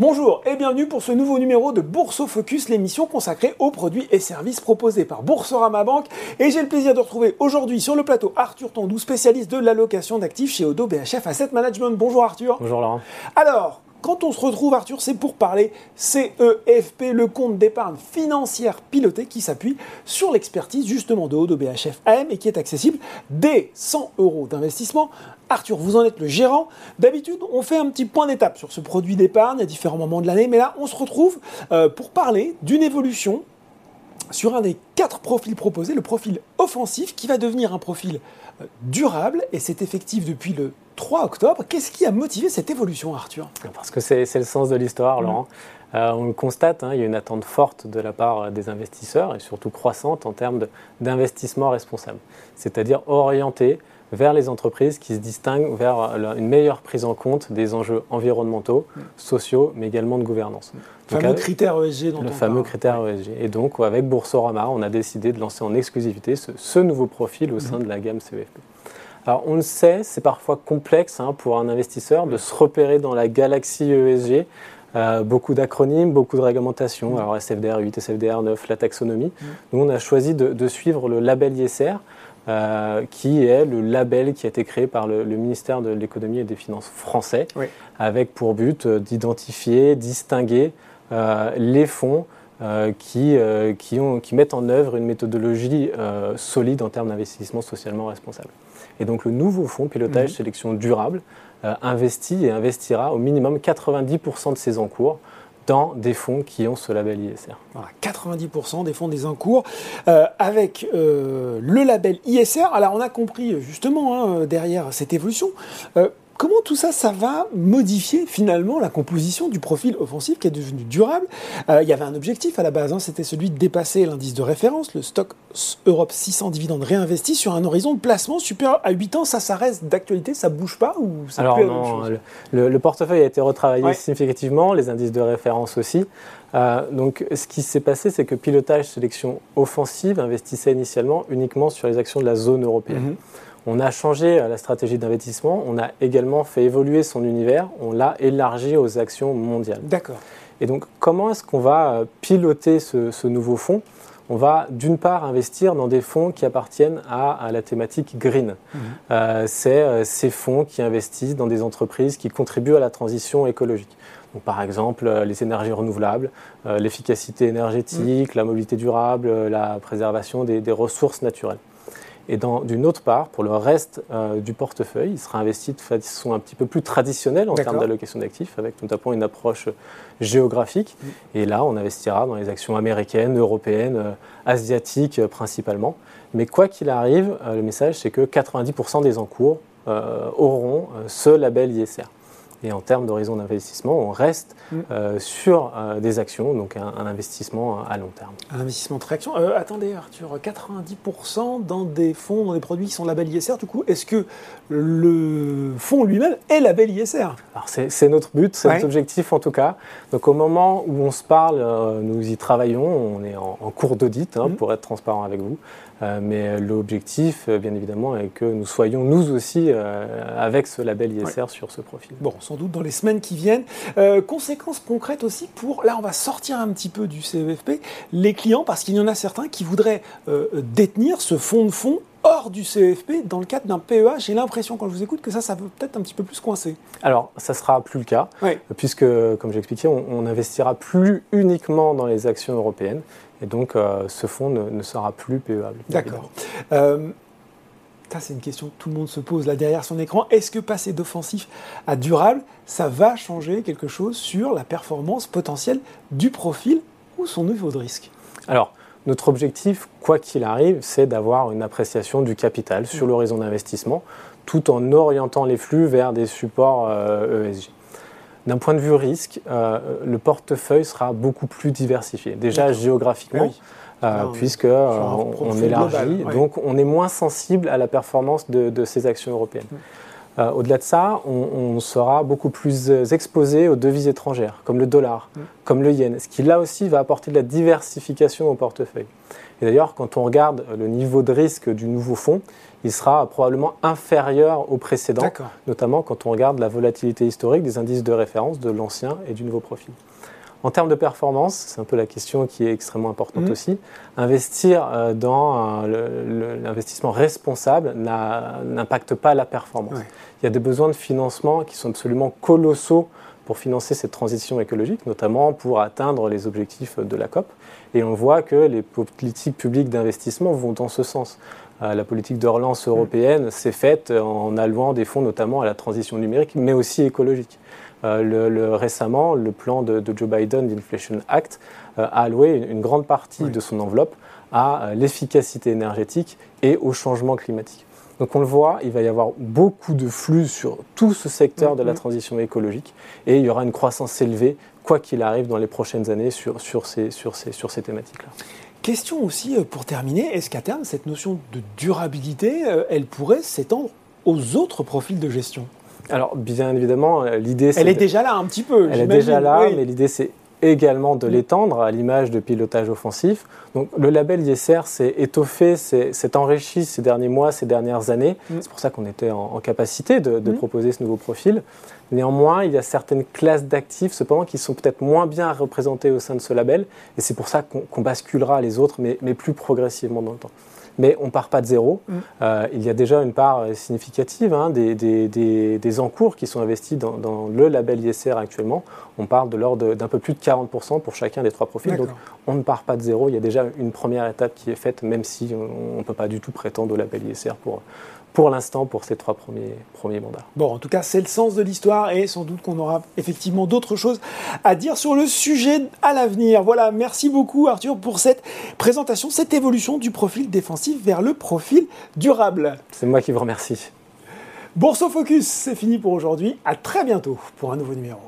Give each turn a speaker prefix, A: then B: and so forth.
A: Bonjour et bienvenue pour ce nouveau numéro de Bourse Focus, l'émission consacrée aux produits et services proposés par Boursorama Banque. Et j'ai le plaisir de retrouver aujourd'hui sur le plateau Arthur Tondou, spécialiste de l'allocation d'actifs chez Odo BHF Asset Management. Bonjour Arthur.
B: Bonjour Laurent.
A: Alors, quand on se retrouve, Arthur, c'est pour parler CEFP, le compte d'épargne financière piloté qui s'appuie sur l'expertise justement de Odo BHF AM et qui est accessible dès 100 euros d'investissement. Arthur, vous en êtes le gérant. D'habitude, on fait un petit point d'étape sur ce produit d'épargne à différents moments de l'année, mais là, on se retrouve euh, pour parler d'une évolution sur un des quatre profils proposés, le profil offensif, qui va devenir un profil euh, durable, et c'est effectif depuis le 3 octobre. Qu'est-ce qui a motivé cette évolution, Arthur?
B: Parce que c'est le sens de l'histoire, Laurent. Euh, on le constate, hein, il y a une attente forte de la part euh, des investisseurs, et surtout croissante en termes d'investissement responsable, c'est-à-dire orienté vers les entreprises qui se distinguent vers une meilleure prise en compte des enjeux environnementaux, sociaux, mais également de gouvernance.
A: Le fameux critère ESG dont
B: Le fameux critère ESG. Et donc, avec Boursorama, on a décidé de lancer en exclusivité ce, nouveau profil au sein de la gamme CEFP. Alors, on le sait, c'est parfois complexe hein, pour un investisseur de se repérer dans la galaxie ESG. Euh, beaucoup d'acronymes, beaucoup de réglementations, alors SFDR 8, SFDR 9, la taxonomie. Nous, on a choisi de, de suivre le label ISR, euh, qui est le label qui a été créé par le, ministère de l'économie et des finances français, avec pour but euh, d'identifier, distinguer euh, les fonds qui, qui, ont, qui, mettent en œuvre une méthodologie solide en termes d'investissement socialement responsable. Et donc le nouveau fonds pilotage mhm. sélection durable investit et investira au minimum 90% de ses encours dans des fonds qui ont ce label ISR.
A: 90% des fonds des encours euh, avec euh, le label ISR. Alors on a compris justement hein, derrière cette évolution euh, Comment tout ça, ça va modifier finalement la composition du profil offensif qui est devenu durable? Euh, Il y avait un objectif à la base, hein, c'était celui de dépasser l'indice de référence, le stock Europe 600 dividendes réinvestis sur un horizon de placement supérieur à 8 ans. Ça, ça reste d'actualité, ça bouge pas ou ça
B: Alors non, le, portefeuille a été retravaillé significativement, les indices de référence aussi. Euh, donc, ce qui s'est passé, c'est que pilotage sélection offensive investissait initialement uniquement sur les actions de la zone européenne. Mhm. On a changé euh, la stratégie d'investissement, on a également fait évoluer son univers, on l'a élargi aux actions mondiales.
A: D'accord.
B: Et donc, comment est-ce qu'on va euh, piloter ce, nouveau fonds? On va d'une part investir dans des fonds qui appartiennent à, la thématique green. Mhm. Euh, c'est ces fonds qui investissent dans des entreprises qui contribuent à la transition écologique. par exemple, les énergies renouvelables, l'efficacité énergétique, mhm. la mobilité durable, la préservation des ressources naturelles. Et d'une autre part, pour le reste euh, du portefeuille, il sera investi de façon un petit peu plus traditionnelle en termes d'allocation d'actifs, avec notamment une approche géographique. Mm. Et là, on investira dans les actions américaines, européennes, euh, asiatiques euh, principalement. Mais quoi qu'il arrive, le message, c'est que 90% des encours auront ce label ISR. Et en termes d'horizon d'investissement, on reste mm. euh, sur euh, des actions, donc un, investissement à long terme.
A: Un investissement très action. Euh, attendez, Arthur, 90% dans des fonds, dans des produits qui sont label ISR, du coup, est-ce que le fonds lui-même est label ISR
B: Alors c'est notre but, c'est notre objectif en tout cas. Donc au moment où on se parle, nous y travaillons, on est en, cours d'audit hein, mm. pour être transparent avec vous. Euh, mais l'objectif, euh, bien évidemment, est que nous soyons nous aussi euh, avec ce label ISR sur ce profil.
A: Bon, sans doute dans les semaines qui viennent. conséquences concrètes aussi pour, là on va sortir un petit peu du CEFP, les clients, parce qu'il y en a certains qui voudraient détenir ce fonds de fonds hors du CEFP dans le cadre d'un PEA. J'ai l'impression, quand je vous écoute, que ça, ça peut peut-être un petit peu plus coincer.
B: Alors, ça ne sera plus le cas, puisque, comme j'expliquais, on, on n'investira plus uniquement dans les actions européennes. Et donc, euh, ce fonds ne, sera plus PEable.
A: D'accord. Euh, ça, c'est une question que tout le monde se pose là derrière son écran. Est-ce que passer d'offensif à durable, ça va changer quelque chose sur la performance potentielle du profil ou son niveau de risque?
B: Alors, notre objectif, quoi qu'il arrive, c'est d'avoir une appréciation du capital sur mmh. l'horizon d'investissement, tout en orientant les flux vers des supports ESG. Euh, e d'un point de vue risque, euh, le portefeuille sera beaucoup plus diversifié. Déjà géographiquement, euh, puisque euh, on, élargit, donc on est moins sensible à la performance de, ces actions européennes. Au-delà de ça, on, sera beaucoup plus exposé aux devises étrangères, comme le dollar, comme le yen, ce qui là aussi va apporter de la diversification au portefeuille. Et d'ailleurs, quand on regarde le niveau de risque du nouveau fonds, il sera probablement inférieur au précédent, notamment quand on regarde la volatilité historique des indices de référence de l'ancien et du nouveau profil. En termes de performance, c'est un peu la question qui est extrêmement importante mmh. aussi, investir euh, dans l'investissement responsable n'impacte pas la performance. Il y a des besoins de financement qui sont absolument colossaux pour financer cette transition écologique, notamment pour atteindre les objectifs de la COP. Et on voit que les politiques publiques d'investissement vont dans ce sens. Euh, la politique de relance européenne s'est faite en allouant des fonds notamment à la transition numérique, mais aussi écologique. Euh, le, récemment, le plan de, Joe Biden, l'Inflation Act, euh, a alloué une, grande partie de son enveloppe à l'efficacité énergétique et au changement climatique. Donc on le voit, il va y avoir beaucoup de flux sur tout ce secteur de la mm-hmm. transition écologique et il y aura une croissance élevée, quoi qu'il arrive, dans les prochaines années sur, sur ces, sur ces, sur ces thématiques-là.
A: Question aussi euh, pour terminer, est-ce qu'à terme, cette notion de durabilité, euh, elle pourrait s'étendre aux autres profils de gestion?
B: Alors, bien évidemment, euh, l'idée...
A: Elle est déjà là un petit peu.
B: Elle est déjà là, mais l'idée, c'est également de mm. l'étendre à l'image de pilotage offensif. Donc le label ISR s'est étoffé, s'est enrichi ces derniers mois, ces dernières années. Mm. C'est pour ça qu'on était en, capacité de, mm. proposer ce nouveau profil. Néanmoins, il y a certaines classes d'actifs, cependant, qui sont peut-être moins bien représentées au sein de ce label. Et c'est pour ça qu'on basculera les autres, mais, mais plus progressivement dans le temps mais on ne part pas de zéro. Mm. Euh, il y a déjà une part euh, significative hein, des, des, encours qui sont investis dans, le label ISR actuellement. On parle de l'ordre d'un peu plus de 40% pour chacun des trois profils. Donc on ne part pas de zéro. Il y a déjà une première étape qui est faite, même si on ne peut pas du tout prétendre au label ISR pour, pour l'instant pour ces trois premiers, premiers mandats.
A: Bon, en tout cas, c'est le sens de l'histoire et sans doute qu'on aura effectivement d'autres choses à dire sur le sujet à l'avenir. Voilà, merci beaucoup Arthur pour cette présentation, cette évolution du profil défensif vers le profil durable.
B: C'est moi qui vous remercie.
A: Bourse Focus, c'est fini pour aujourd'hui. À très bientôt pour un nouveau numéro.